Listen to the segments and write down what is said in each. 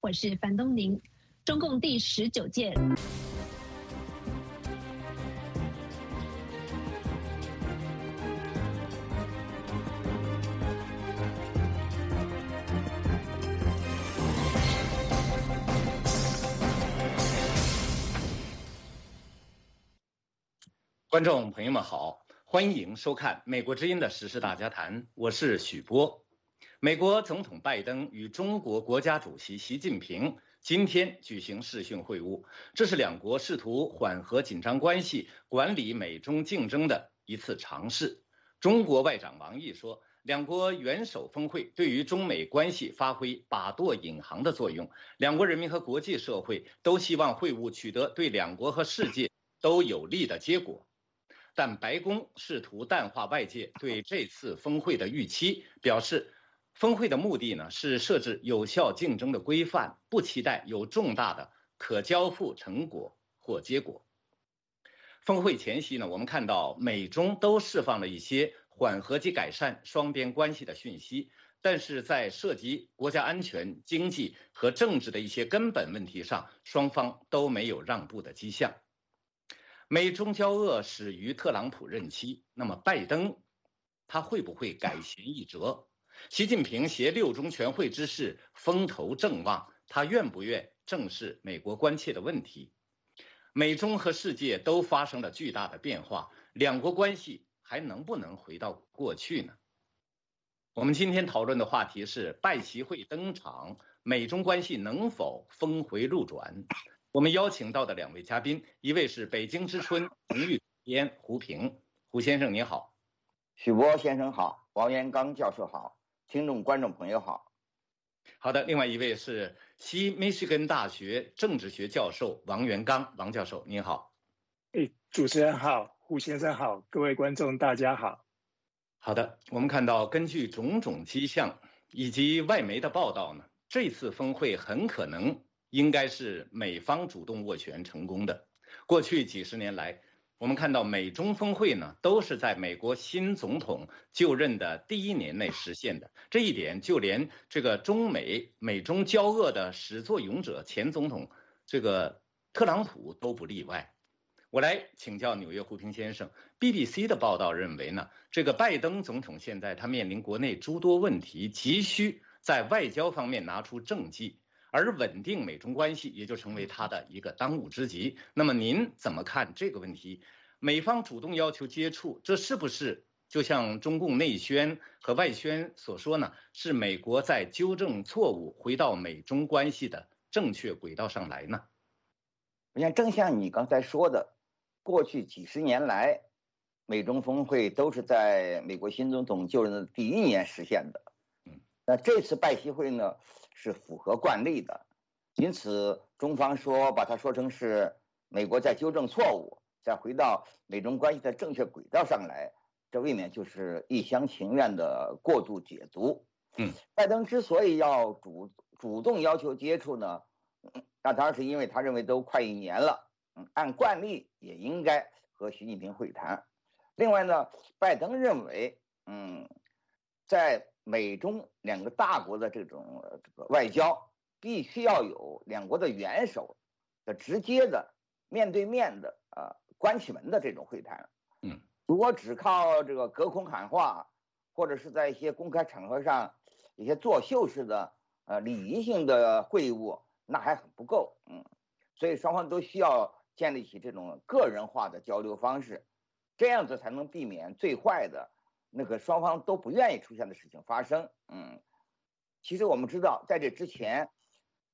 我是樊东宁。中共第十九届。观众朋友们好，欢迎收看《美国之音》的时事大家谈，我是许波。美国总统拜登与中国国家主席习近平今天举行视讯会晤，这是两国试图缓和紧张关系、管理美中竞争的一次尝试。中国外长王毅说，两国元首峰会对于中美关系发挥把舵引航的作用，两国人民和国际社会都希望会晤取得对两国和世界都有利的结果。但白宫试图淡化外界对这次峰会的预期，表示。峰会的目的呢是设置有效竞争的规范，不期待有重大的可交付成果或结果。峰会前夕呢，我们看到美中都释放了一些缓和及改善双边关系的讯息，但是在涉及国家安全、经济和政治的一些根本问题上，双方都没有让步的迹象。美中交恶始于特朗普任期，那么拜登他会不会改弦易辙？习近平携六中全会之势风头正旺，他愿不愿正视美国关切的问题？美中和世界都发生了巨大的变化，两国关系还能不能回到过去呢？我们今天讨论的话题是拜习会登场，美中关系能否峰回路转？我们邀请到的两位嘉宾，一位是北京之春荣誉编胡平，胡先生您好，许波先生好，王元刚教授好。听众、观众朋友好，好的。另外一位是西密歇根大学政治学教授王元刚，王教授您好。哎，主持人好，胡先生好，各位观众大家好。好的，我们看到根据种种迹象以及外媒的报道呢，这次峰会很可能应该是美方主动斡旋成功的。过去几十年来。我们看到美中峰会呢，都是在美国新总统就任的第一年内实现的。这一点，就连这个中美美中交恶的始作俑者前总统这个特朗普都不例外。我来请教纽约胡平先生，BBC 的报道认为呢，这个拜登总统现在他面临国内诸多问题，急需在外交方面拿出政绩。而稳定美中关系也就成为他的一个当务之急。那么您怎么看这个问题？美方主动要求接触，这是不是就像中共内宣和外宣所说呢？是美国在纠正错误，回到美中关系的正确轨道上来呢？我想，正像你刚才说的，过去几十年来，美中峰会都是在美国新总统就任的第一年实现的。嗯，那这次拜习会呢？是符合惯例的，因此中方说把它说成是美国在纠正错误，再回到美中关系的正确轨道上来，这未免就是一厢情愿的过度解读。嗯，拜登之所以要主主动要求接触呢，那当然是因为他认为都快一年了，嗯，按惯例也应该和习近平会谈。另外呢，拜登认为，嗯，在美中两个大国的这种这个外交，必须要有两国的元首的直接的面对面的啊关起门的这种会谈。嗯，如果只靠这个隔空喊话，或者是在一些公开场合上一些作秀式的呃礼仪性的会晤，那还很不够。嗯，所以双方都需要建立起这种个人化的交流方式，这样子才能避免最坏的。那个双方都不愿意出现的事情发生，嗯，其实我们知道，在这之前，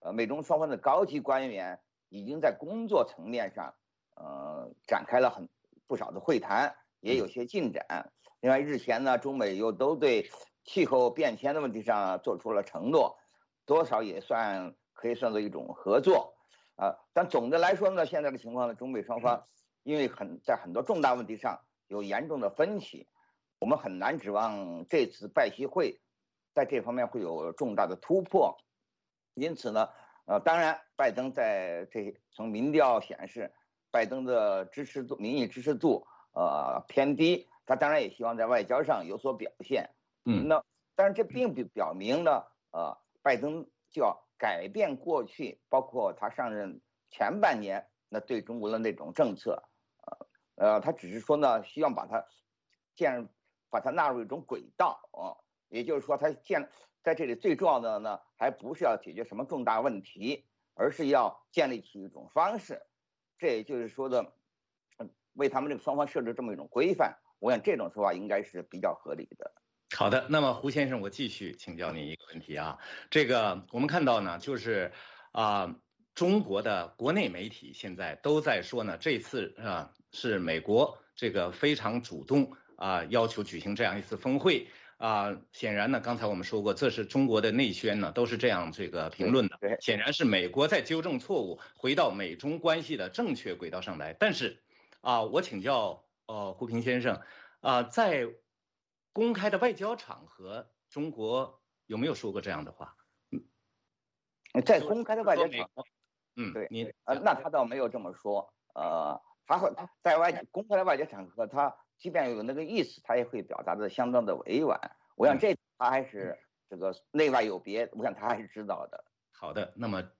呃，美中双方的高级官员已经在工作层面上，呃，展开了很不少的会谈，也有些进展。另外，日前呢，中美又都对气候变迁的问题上做出了承诺，多少也算可以算作一种合作，啊，但总的来说呢，现在的情况呢，中美双方因为很在很多重大问题上有严重的分歧。我们很难指望这次拜习会在这方面会有重大的突破，因此呢，呃，当然，拜登在这从民调显示，拜登的支持度、民意支持度呃偏低，他当然也希望在外交上有所表现。嗯，那但是这并不表明呢，呃，拜登就要改变过去，包括他上任前半年那对中国的那种政策，呃呃，他只是说呢，希望把它建，把它纳入一种轨道啊，也就是说，它建在这里最重要的呢，还不是要解决什么重大问题，而是要建立起一种方式，这也就是说的，为他们这个双方设置这么一种规范，我想这种说法应该是比较合理的。好的，那么胡先生，我继续请教您一个问题啊。这个我们看到呢，就是啊，中国的国内媒体现在都在说呢，这次啊是美国这个非常主动啊，要求举行这样一次峰会啊。显然呢，刚才我们说过，这是中国的内宣呢，都是这样这个评论的。显然是美国在纠正错误，回到美中关系的正确轨道上来。但是啊，我请教呃胡平先生啊，在。公开的外交场合，中国有没有说过这样的话？嗯，在公开的外交场合，嗯，对，你呃，那他倒没有这么说，呃，他会在外公开的外交场合，他即便有那个意思，他也会表达的相当的委婉。我想这他还是这个内外有别，我想他还是知道的。好的，那么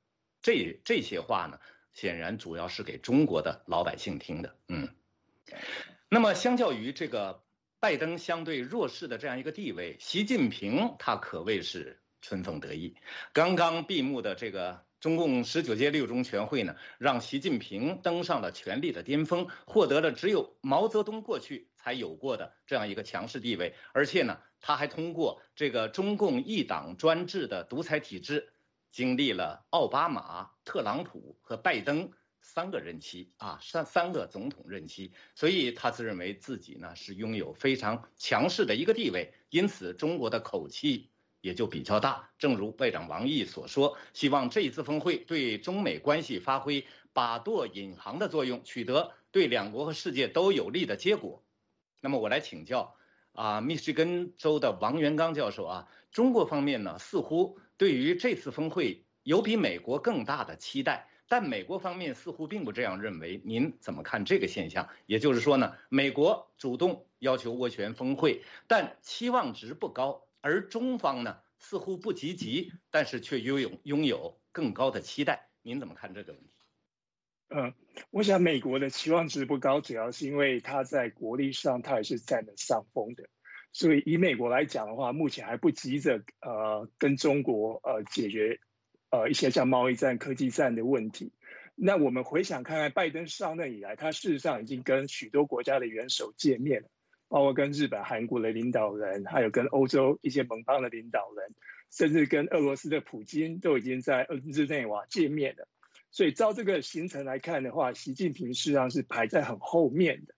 这这些话呢，显然主要是给中国的老百姓听的，嗯。那么相较于这个。拜登相对弱势的这样一个地位，习近平他可谓是春风得意。刚刚闭幕的这个中共十九届六中全会呢，让习近平登上了权力的巅峰，获得了只有毛泽东过去才有过的这样一个强势地位。而且呢，他还通过这个中共一党专制的独裁体制，经历了奥巴马、特朗普和拜登。三个任期啊，三三个总统任期，所以他自认为自己呢是拥有非常强势的一个地位，因此中国的口气也就比较大。正如外长王毅所说，希望这一次峰会对中美关系发挥把舵引航的作用，取得对两国和世界都有利的结果。那么我来请教啊，密歇根州的王元刚教授啊，中国方面呢似乎对于这次峰会有比美国更大的期待。但美国方面似乎并不这样认为，您怎么看这个现象？也就是说呢，美国主动要求斡旋峰会，但期望值不高，而中方呢似乎不积极，但是却拥有拥有更高的期待。您怎么看这个问题？嗯，我想美国的期望值不高，主要是因为它在国力上它还是占了上风的，所以以美国来讲的话，目前还不急着呃跟中国呃解决。呃，一些像贸易战、科技战的问题。那我们回想看看，拜登上任以来，他事实上已经跟许多国家的元首见面了，包括跟日本、韩国的领导人，还有跟欧洲一些盟邦的领导人，甚至跟俄罗斯的普京都已经在日内瓦见面了。所以照这个行程来看的话，习近平实际上是排在很后面的。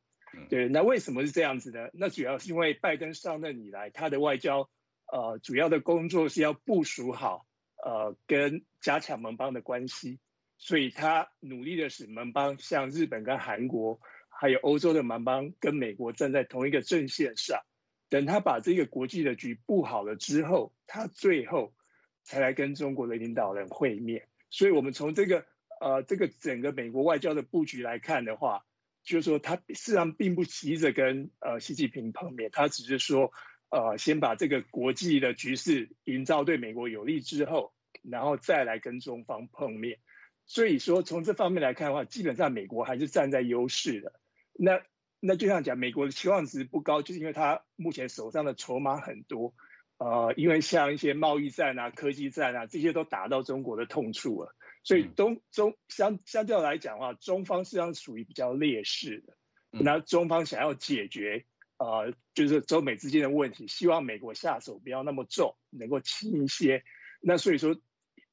对，那为什么是这样子呢？那主要是因为拜登上任以来，他的外交呃主要的工作是要部署好。呃，跟加强盟邦的关系，所以他努力的使盟邦像日本跟韩国，还有欧洲的盟邦跟美国站在同一个阵线上。等他把这个国际的局布好了之后，他最后才来跟中国的领导人会面。所以，我们从这个呃这个整个美国外交的布局来看的话，就是说他事实上并不急着跟呃习近平碰面，他只是说呃先把这个国际的局势营造对美国有利之后。然后再来跟中方碰面，所以说从这方面来看的话，基本上美国还是站在优势的。那那就像讲，美国的期望值不高，就是因为它目前手上的筹码很多，呃，因为像一些贸易战啊、科技战啊，这些都打到中国的痛处了。所以东中相相较来讲的话，中方实际上属于比较劣势的。那中方想要解决呃，就是中美之间的问题，希望美国下手不要那么重，能够轻一些。那所以说。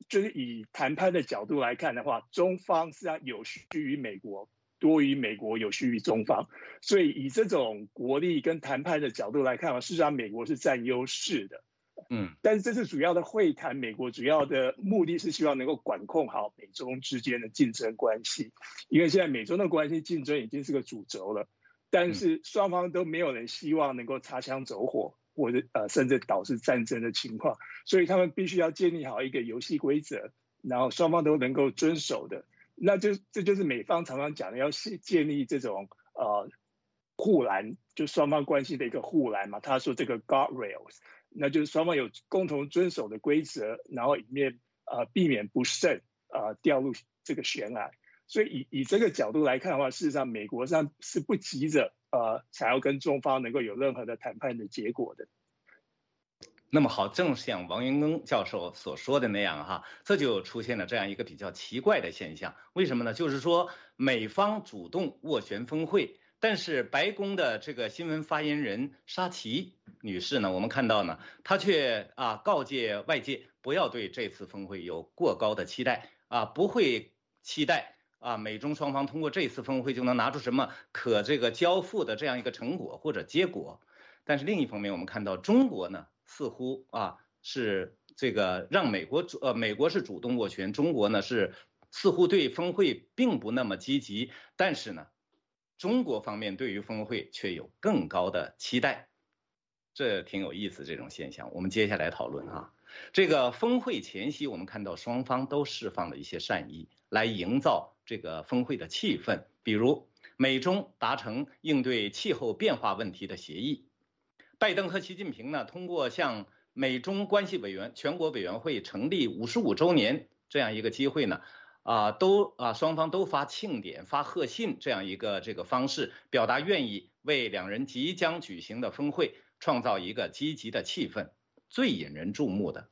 就是以谈判的角度来看的话，中方实际上有需于美国多于美国有需于中方，所以以这种国力跟谈判的角度来看啊，事实上美国是占优势的。嗯，但是这次主要的会谈，美国主要的目的是希望能够管控好美中之间的竞争关系，因为现在美中的关系竞争已经是个主轴了，但是双方都没有人希望能够擦枪走火。或者呃，甚至导致战争的情况，所以他们必须要建立好一个游戏规则，然后双方都能够遵守的。那就这就是美方常常讲的，要建建立这种呃护栏，就双方关系的一个护栏嘛。他说这个 guard rails，那就是双方有共同遵守的规则，然后以免呃避免不慎啊掉入这个悬崖。所以以以这个角度来看的话，事实上美国上是不急着呃想要跟中方能够有任何的谈判的结果的。那么好，正像王云庚教授所说的那样哈，这就出现了这样一个比较奇怪的现象。为什么呢？就是说美方主动斡旋峰会，但是白宫的这个新闻发言人沙奇女士呢，我们看到呢，她却啊告诫外界不要对这次峰会有过高的期待啊，不会期待啊美中双方通过这次峰会就能拿出什么可这个交付的这样一个成果或者结果。但是另一方面，我们看到中国呢。似乎啊是这个让美国主呃美国是主动握拳，中国呢是似乎对峰会并不那么积极，但是呢中国方面对于峰会却有更高的期待，这挺有意思这种现象。我们接下来讨论啊，这个峰会前夕，我们看到双方都释放了一些善意，来营造这个峰会的气氛，比如美中达成应对气候变化问题的协议。拜登和习近平呢，通过向美中关系委员全国委员会成立五十五周年这样一个机会呢，啊，都啊双方都发庆典、发贺信这样一个这个方式，表达愿意为两人即将举行的峰会创造一个积极的气氛。最引人注目的，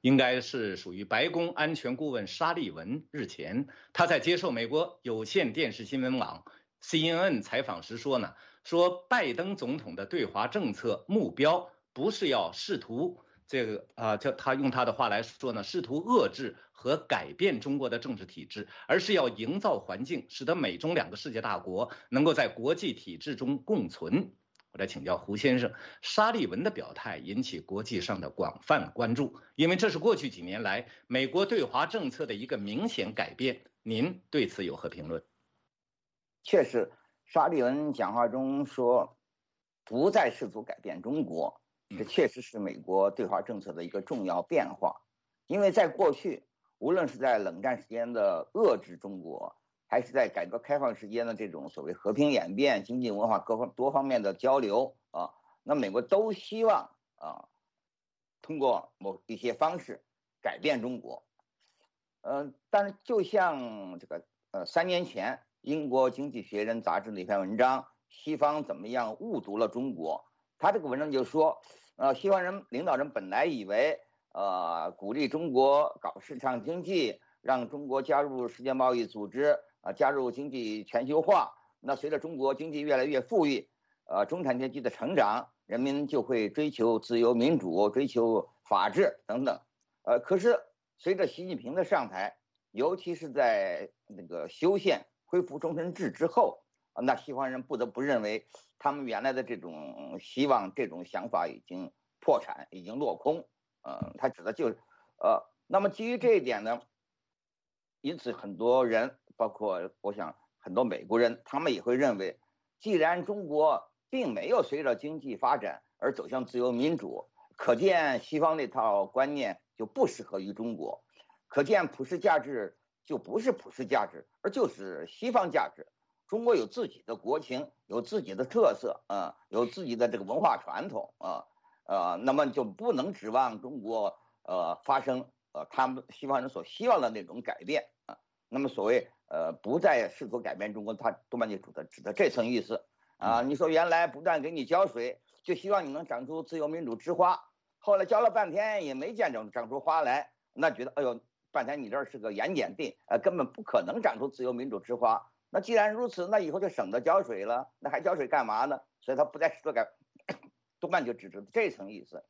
应该是属于白宫安全顾问沙利文日前他在接受美国有线电视新闻网 CNN 采访时说呢。说拜登总统的对华政策目标不是要试图这个啊，叫他用他的话来说呢，试图遏制和改变中国的政治体制，而是要营造环境，使得美中两个世界大国能够在国际体制中共存。我来请教胡先生，沙利文的表态引起国际上的广泛关注，因为这是过去几年来美国对华政策的一个明显改变。您对此有何评论？确实。沙利文讲话中说，不再试图改变中国，这确实是美国对华政策的一个重要变化。因为在过去，无论是在冷战时间的遏制中国，还是在改革开放时间的这种所谓和平演变、经济文化各方多方面的交流啊，那美国都希望啊，通过某一些方式改变中国。嗯，但是就像这个呃，三年前。英国经济学人杂志的一篇文章，西方怎么样误读了中国？他这个文章就说，呃，西方人领导人本来以为，呃，鼓励中国搞市场经济，让中国加入世界贸易组织，啊，加入经济全球化。那随着中国经济越来越富裕，呃，中产阶级的成长，人民就会追求自由民主，追求法治等等。呃，可是随着习近平的上台，尤其是在那个修宪。恢复终身制之后，那西方人不得不认为，他们原来的这种希望、这种想法已经破产，已经落空。呃，他指的就是，呃，那么基于这一点呢，因此很多人，包括我想很多美国人，他们也会认为，既然中国并没有随着经济发展而走向自由民主，可见西方那套观念就不适合于中国，可见普世价值。就不是普世价值，而就是西方价值。中国有自己的国情，有自己的特色，啊，有自己的这个文化传统，啊，呃，那么就不能指望中国，呃，发生呃他们西方人所希望的那种改变，啊，那么所谓呃不再试图改变中国，他多半就指的指的这层意思，啊，你说原来不断给你浇水，就希望你能长出自由民主之花，后来浇了半天也没见长长出花来，那觉得哎呦。半天，你这是个盐碱地，呃，根本不可能长出自由民主之花。那既然如此，那以后就省得浇水了，那还浇水干嘛呢？所以他不再试图改，多半就指着这层意思。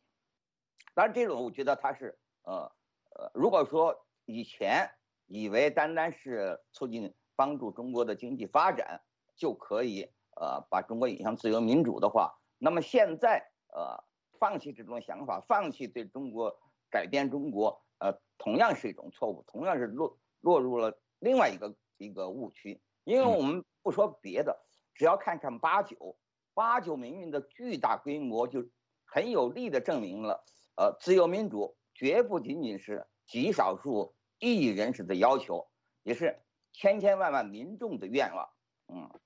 当然，这种我觉得他是，呃呃，如果说以前以为单单是促进帮助中国的经济发展就可以，呃，把中国引向自由民主的话，那么现在，呃，放弃这种想法，放弃对中国改变中国。呃，同样是一种错误，同样是落落入了另外一个一个误区。因为我们不说别的，只要看看八九八九民运的巨大规模，就很有力的证明了，呃，自由民主绝不仅仅是极少数异议人士的要求，也是千千万万民众的愿望。嗯，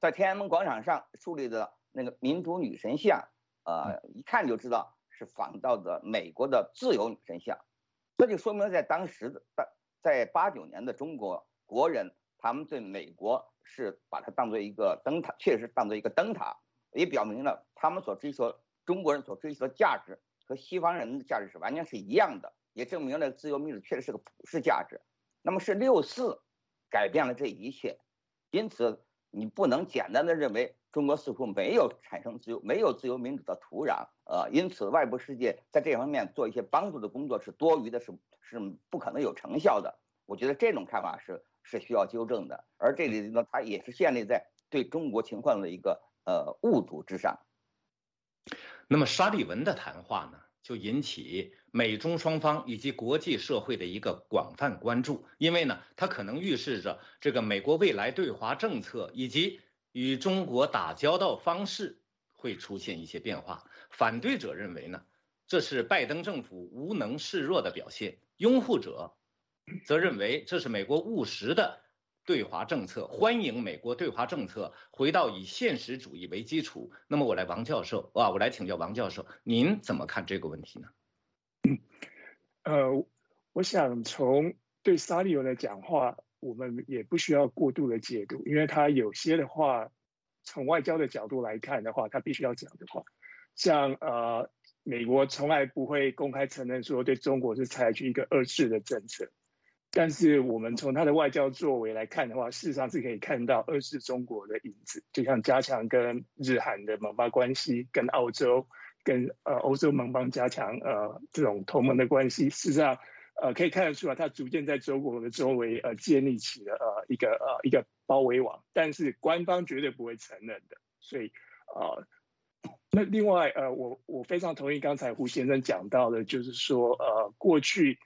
在天安门广场上树立的那个民主女神像，呃，一看就知道是仿造的美国的自由女神像。这就说明在当时的在在八九年的中国国人，他们对美国是把它当做一个灯塔，确实当做一个灯塔，也表明了他们所追求中国人所追求的价值和西方人的价值是完全是一样的，也证明了自由民主确实是个普世价值。那么是六四改变了这一切，因此你不能简单的认为中国似乎没有产生自由、没有自由民主的土壤，呃，因此外部世界在这方面做一些帮助的工作是多余的，是是不可能有成效的。我觉得这种看法是是需要纠正的，而这里呢，它也是建立在对中国情况的一个呃误读之上。那么沙利文的谈话呢？就引起美中双方以及国际社会的一个广泛关注，因为呢，它可能预示着这个美国未来对华政策以及与中国打交道方式会出现一些变化。反对者认为呢，这是拜登政府无能示弱的表现；拥护者则认为这是美国务实的。对华政策，欢迎美国对华政策回到以现实主义为基础。那么我来，王教授啊，我来请教王教授，您怎么看这个问题呢？嗯，呃，我想从对沙利文的讲话，我们也不需要过度的解读，因为他有些的话，从外交的角度来看的话，他必须要讲的话，像呃，美国从来不会公开承认说对中国是采取一个二制的政策。但是我们从他的外交作为来看的话，事实上是可以看到二是中国的影子，就像加强跟日韩的盟邦关系，跟澳洲、跟呃欧洲盟邦加强呃这种同盟的关系。事实上，呃可以看得出来，他逐渐在中国的周围呃建立起了呃一个呃一个包围网，但是官方绝对不会承认的。所以呃，那另外呃我我非常同意刚才胡先生讲到的，就是说呃过去。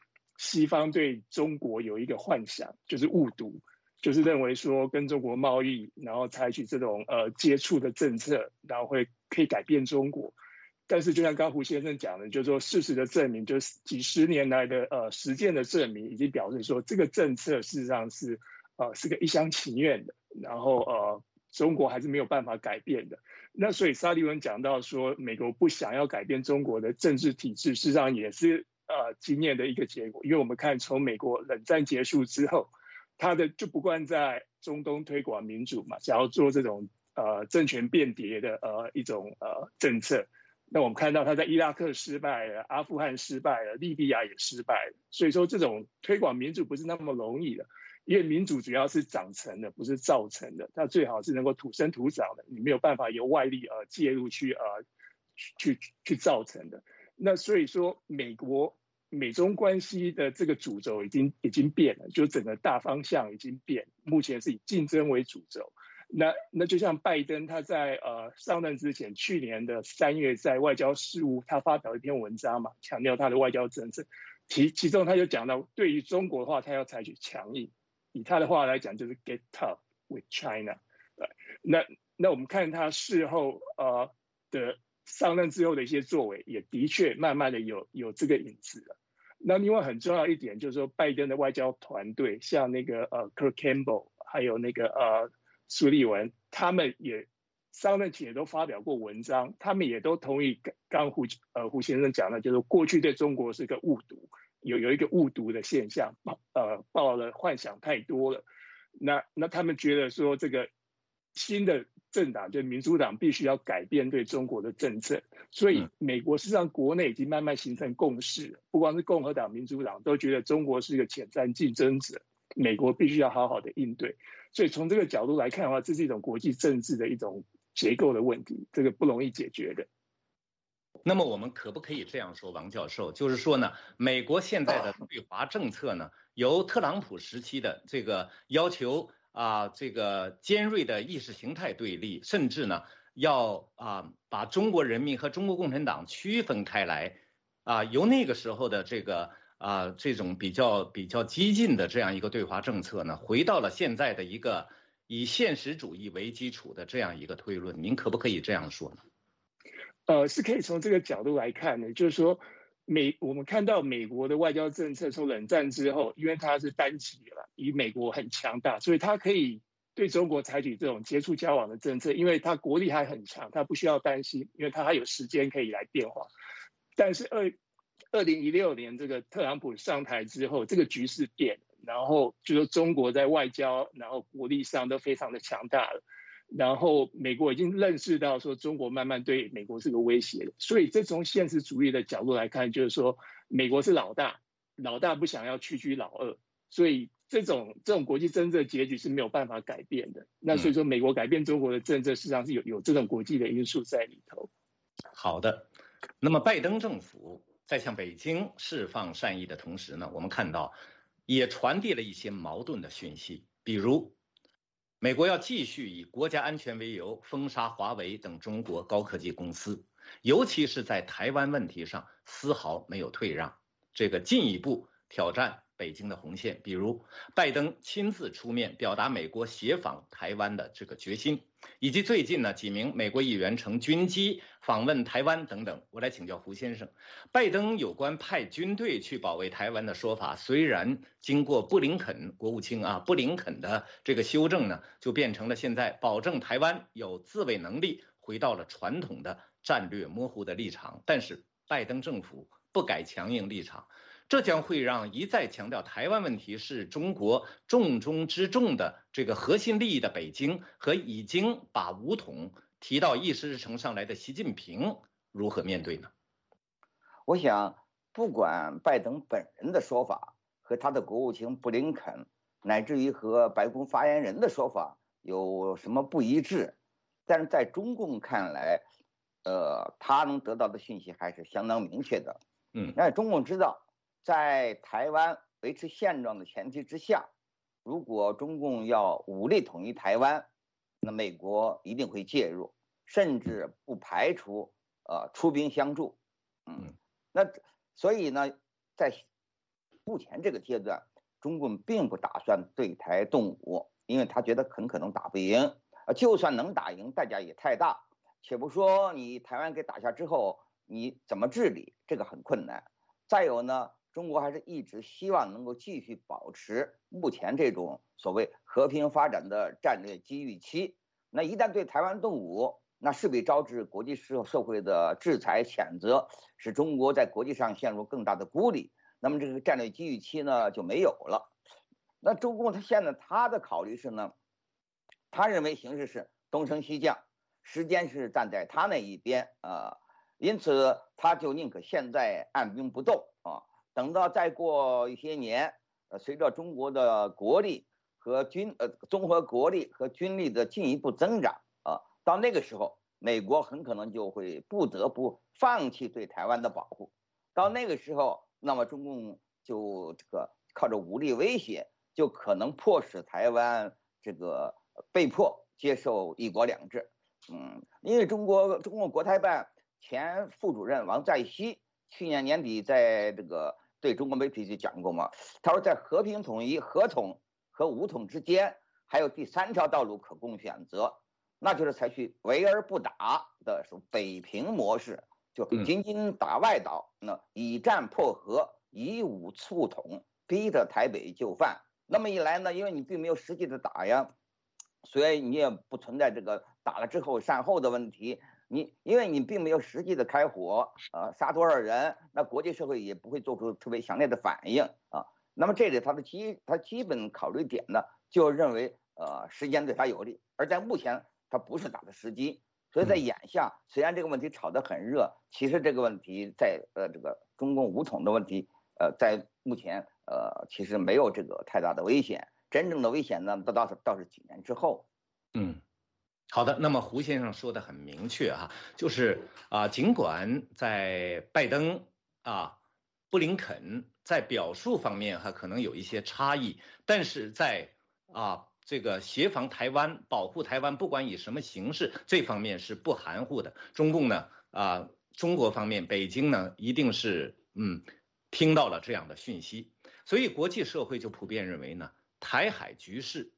西方对中国有一个幻想，就是误读，就是认为说跟中国贸易，然后采取这种呃接触的政策，然后会可以改变中国。但是就像刚胡先生讲的，就是说事实的证明，就是几十年来的呃实践的证明，已经表示说这个政策事实上是呃是个一厢情愿的，然后呃中国还是没有办法改变的。那所以沙利文讲到说，美国不想要改变中国的政治体制，事实上也是。呃，经验的一个结果，因为我们看从美国冷战结束之后，他的就不惯在中东推广民主嘛，想要做这种呃政权变迭的呃一种呃政策。那我们看到他在伊拉克失败了，阿富汗失败了，利比亚也失败了。所以说这种推广民主不是那么容易的，因为民主主要是长成的，不是造成的。它最好是能够土生土长的，你没有办法由外力呃介入去呃去去去造成的。那所以说，美国美中关系的这个主轴已经已经变了，就整个大方向已经变，目前是以竞争为主轴。那那就像拜登他在呃上任之前，去年的三月在外交事务他发表一篇文章嘛，强调他的外交政策，其其中他就讲到，对于中国的话，他要采取强硬，以他的话来讲就是 get tough with China。对，那那我们看他事后呃的。上任之后的一些作为，也的确慢慢的有有这个影子了。那另外很重要一点就是说，拜登的外交团队，像那个呃 Kirk Campbell，还有那个呃苏利文，他们也上任前也都发表过文章，他们也都同意刚胡呃胡先生讲的，就是过去对中国是个误读，有有一个误读的现象，呃抱了幻想太多了。那那他们觉得说这个新的。政党就民主党必须要改变对中国的政策，所以美国实际上国内已经慢慢形成共识，不光是共和党、民主党都觉得中国是一个潜在竞争者，美国必须要好好的应对。所以从这个角度来看的话，这是一种国际政治的一种结构的问题，这个不容易解决的。那么我们可不可以这样说，王教授，就是说呢，美国现在的对华政策呢，由特朗普时期的这个要求。啊，这个尖锐的意识形态对立，甚至呢，要啊把中国人民和中国共产党区分开来，啊，由那个时候的这个啊这种比较比较激进的这样一个对华政策呢，回到了现在的一个以现实主义为基础的这样一个推论，您可不可以这样说呢？呃，是可以从这个角度来看的，就是说。美，我们看到美国的外交政策从冷战之后，因为它是单极了，以美国很强大，所以它可以对中国采取这种接触交往的政策，因为它国力还很强，它不需要担心，因为它还有时间可以来变化。但是二二零一六年这个特朗普上台之后，这个局势变了，然后就说中国在外交然后国力上都非常的强大了，然后美国已经认识到说中国慢慢对美国是个威胁了，所以这从现实主义的角度来看，就是说美国是老大，老大不想要屈居老二，所以这种这种国际政治结局是没有办法改变的。那所以说美国改变中国的政策，实际上是有有这种国际的因素在里头。好的，那么拜登政府在向北京释放善意的同时呢，我们看到也传递了一些矛盾的讯息，比如美国要继续以国家安全为由封杀华为等中国高科技公司，尤其是在台湾问题上丝毫没有退让，这个进一步挑战。北京的红线，比如拜登亲自出面表达美国协访台湾的这个决心，以及最近呢几名美国议员乘军机访问台湾等等。我来请教胡先生，拜登有关派军队去保卫台湾的说法，虽然经过布林肯国务卿啊布林肯的这个修正呢，就变成了现在保证台湾有自卫能力，回到了传统的战略模糊的立场。但是拜登政府不改强硬立场。这将会让一再强调台湾问题是中国重中之重的这个核心利益的北京和已经把武统提到议事日程上来的习近平如何面对呢？我想，不管拜登本人的说法和他的国务卿布林肯，乃至于和白宫发言人的说法有什么不一致，但是在中共看来，呃，他能得到的讯息还是相当明确的。嗯，那中共知道。在台湾维持现状的前提之下，如果中共要武力统一台湾，那美国一定会介入，甚至不排除呃出兵相助。嗯，那所以呢，在目前这个阶段，中共并不打算对台动武，因为他觉得很可能打不赢。啊，就算能打赢，代价也太大。且不说你台湾给打下之后，你怎么治理，这个很困难。再有呢。中国还是一直希望能够继续保持目前这种所谓和平发展的战略机遇期。那一旦对台湾动武，那势必招致国际社社会的制裁谴责，使中国在国际上陷入更大的孤立。那么这个战略机遇期呢就没有了。那中共他现在他的考虑是呢，他认为形势是东升西降，时间是站在他那一边啊，因此他就宁可现在按兵不动啊。等到再过一些年，呃，随着中国的国力和军呃综合国力和军力的进一步增长啊，到那个时候，美国很可能就会不得不放弃对台湾的保护。到那个时候，那么中共就这个靠着武力威胁，就可能迫使台湾这个被迫接受一国两制。嗯，因为中国中共国台办前副主任王在熙去年年底在这个。对中国媒体就讲过嘛，他说在和平统一、合统和武统之间，还有第三条道路可供选择，那就是采取围而不打的是北平模式，就仅仅打外岛，那以战破和，以武促统，逼着台北就范。那么一来呢，因为你并没有实际的打呀，所以你也不存在这个打了之后善后的问题。你因为你并没有实际的开火，呃，杀多少人，那国际社会也不会做出特别强烈的反应啊。那么这里他的基他基本考虑点呢，就认为呃时间对他有利，而在目前他不是打的时机，所以在眼下虽然这个问题炒得很热，其实这个问题在呃这个中共武统的问题，呃在目前呃其实没有这个太大的危险，真正的危险呢，倒倒是倒是几年之后，嗯。好的，那么胡先生说的很明确哈，就是啊，尽管在拜登啊、布林肯在表述方面哈可能有一些差异，但是在啊这个协防台湾、保护台湾，不管以什么形式，这方面是不含糊的。中共呢啊，中国方面，北京呢一定是嗯听到了这样的讯息，所以国际社会就普遍认为呢，台海局势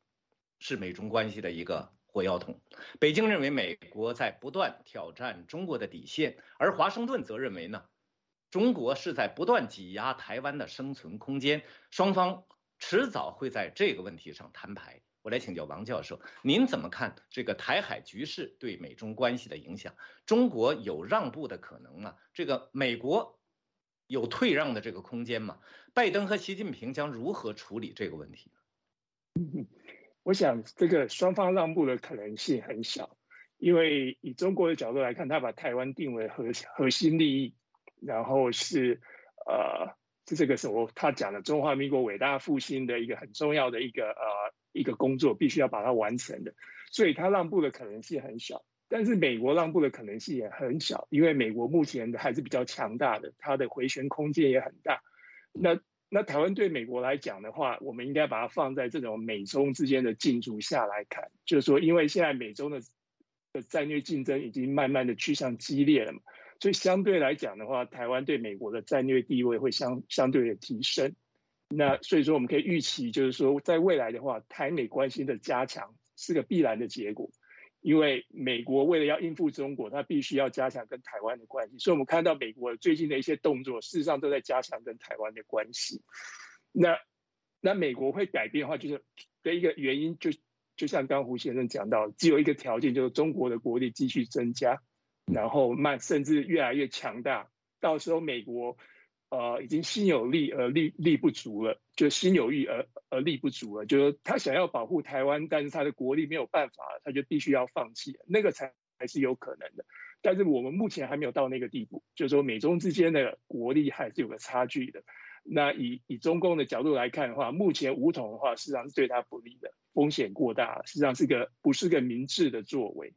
是美中关系的一个。火药桶，北京认为美国在不断挑战中国的底线，而华盛顿则认为呢，中国是在不断挤压台湾的生存空间，双方迟早会在这个问题上摊牌。我来请教王教授，您怎么看这个台海局势对美中关系的影响？中国有让步的可能吗？这个美国有退让的这个空间吗？拜登和习近平将如何处理这个问题？我想这个双方让步的可能性很小，因为以中国的角度来看，他把台湾定为核核心利益，然后是呃是这个时候他讲的中华民国伟大复兴的一个很重要的一个呃一个工作，必须要把它完成的，所以他让步的可能性很小。但是美国让步的可能性也很小，因为美国目前还是比较强大的，它的回旋空间也很大。那那台湾对美国来讲的话，我们应该把它放在这种美中之间的竞逐下来看，就是说，因为现在美中的的战略竞争已经慢慢的趋向激烈了嘛，所以相对来讲的话，台湾对美国的战略地位会相相对的提升。那所以说，我们可以预期，就是说，在未来的话，台美关系的加强是个必然的结果。因为美国为了要应付中国，它必须要加强跟台湾的关系，所以我们看到美国最近的一些动作，事实上都在加强跟台湾的关系。那那美国会改变的话，就是的一个原因，就就像刚胡先生讲到，只有一个条件，就是中国的国力继续增加，然后慢甚至越来越强大，到时候美国。呃，已经心有力而力力不足了，就心有欲而而力不足了。就是他想要保护台湾，但是他的国力没有办法，他就必须要放弃，那个才才是有可能的。但是我们目前还没有到那个地步，就是说美中之间的国力还是有个差距的。那以以中共的角度来看的话，目前武统的话，实际上是对他不利的，风险过大，实际上是个不是个明智的作为。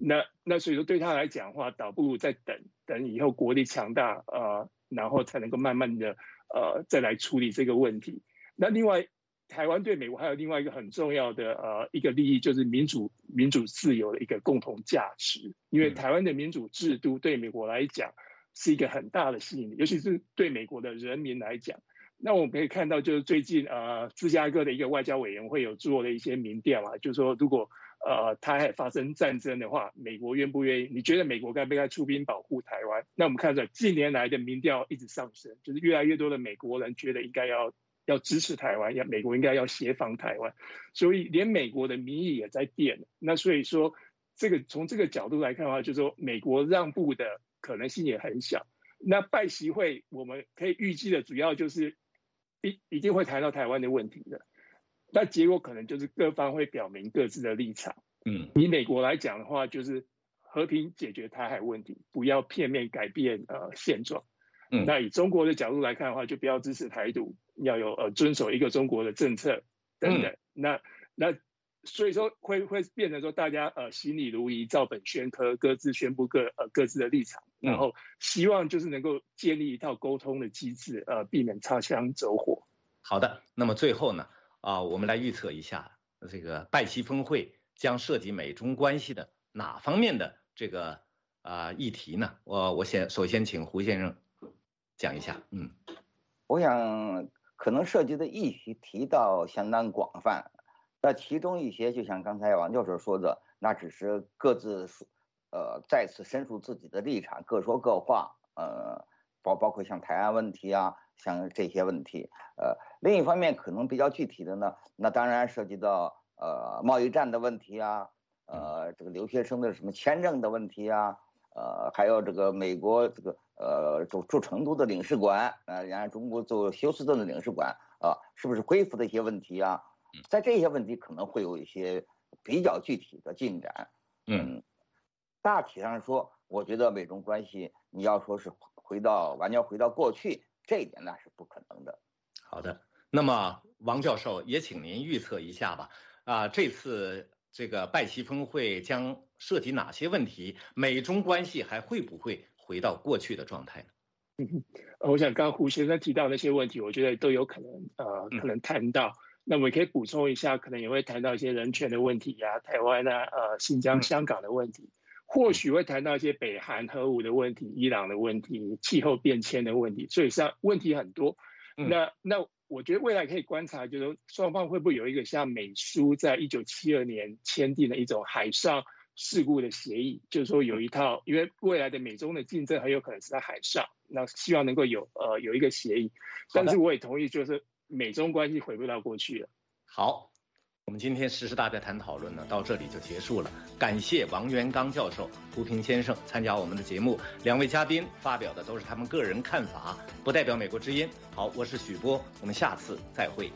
那那所以说对他来讲的话，倒不如再等等以后国力强大啊。然后才能够慢慢的，呃，再来处理这个问题。那另外，台湾对美国还有另外一个很重要的呃一个利益，就是民主、民主自由的一个共同价值。因为台湾的民主制度对美国来讲是一个很大的吸引力，尤其是对美国的人民来讲。那我们可以看到，就是最近呃芝加哥的一个外交委员会有做了一些民调啊，就是说如果。呃，台海发生战争的话，美国愿不愿意？你觉得美国该不该出兵保护台湾？那我们看着近年来的民调一直上升，就是越来越多的美国人觉得应该要要支持台湾，要美国应该要协防台湾，所以连美国的民意也在变。那所以说，这个从这个角度来看的话，就是说美国让步的可能性也很小。那拜习会我们可以预计的主要就是一一定会谈到台湾的问题的。那结果可能就是各方会表明各自的立场。嗯，以美国来讲的话，就是和平解决台海问题，不要片面改变呃现状。嗯，那以中国的角度来看的话，就不要支持台独，要有呃遵守一个中国的政策等等。那那所以说会会变成说大家呃心里如一，照本宣科，各自宣布各呃各自的立场，然后希望就是能够建立一套沟通的机制，呃，避免擦枪走火。好的，那么最后呢？啊，我们来预测一下，这个拜习峰会将涉及美中关系的哪方面的这个啊议题呢？我我先首先请胡先生讲一下。嗯，我想可能涉及的议题提到相当广泛，那其中一些就像刚才王教授说的，那只是各自呃再次申述自己的立场，各说各话。呃，包包括像台湾问题啊。像这些问题，呃，另一方面可能比较具体的呢，那当然涉及到呃贸易战的问题啊，呃这个留学生的什么签证的问题啊，呃还有这个美国这个呃驻驻成都的领事馆，呃然后中国驻休斯顿的领事馆啊，是不是恢复的一些问题啊，在这些问题可能会有一些比较具体的进展，嗯，大体上说，我觉得美中关系你要说是回到完全回到过去。这一点那是不可能的。好的，那么王教授也请您预测一下吧。啊，这次这个拜习峰会将涉及哪些问题？美中关系还会不会回到过去的状态呢？嗯，我想刚胡先生提到那些问题，我觉得都有可能呃可能谈到。那我们可以补充一下，可能也会谈到一些人权的问题呀，台湾啊，呃，新疆、香港的问题。或许会谈到一些北韩核武的问题、伊朗的问题、气候变迁的问题，所以像问题很多。那那我觉得未来可以观察，就是双方会不会有一个像美苏在一九七二年签订的一种海上事故的协议，就是说有一套，因为未来的美中的竞争很有可能是在海上，那希望能够有呃有一个协议。但是我也同意，就是美中关系回不到过去了。好。我们今天时事大家谈讨论呢，到这里就结束了。感谢王元刚教授、胡平先生参加我们的节目，两位嘉宾发表的都是他们个人看法，不代表美国之音。好，我是许波，我们下次再会。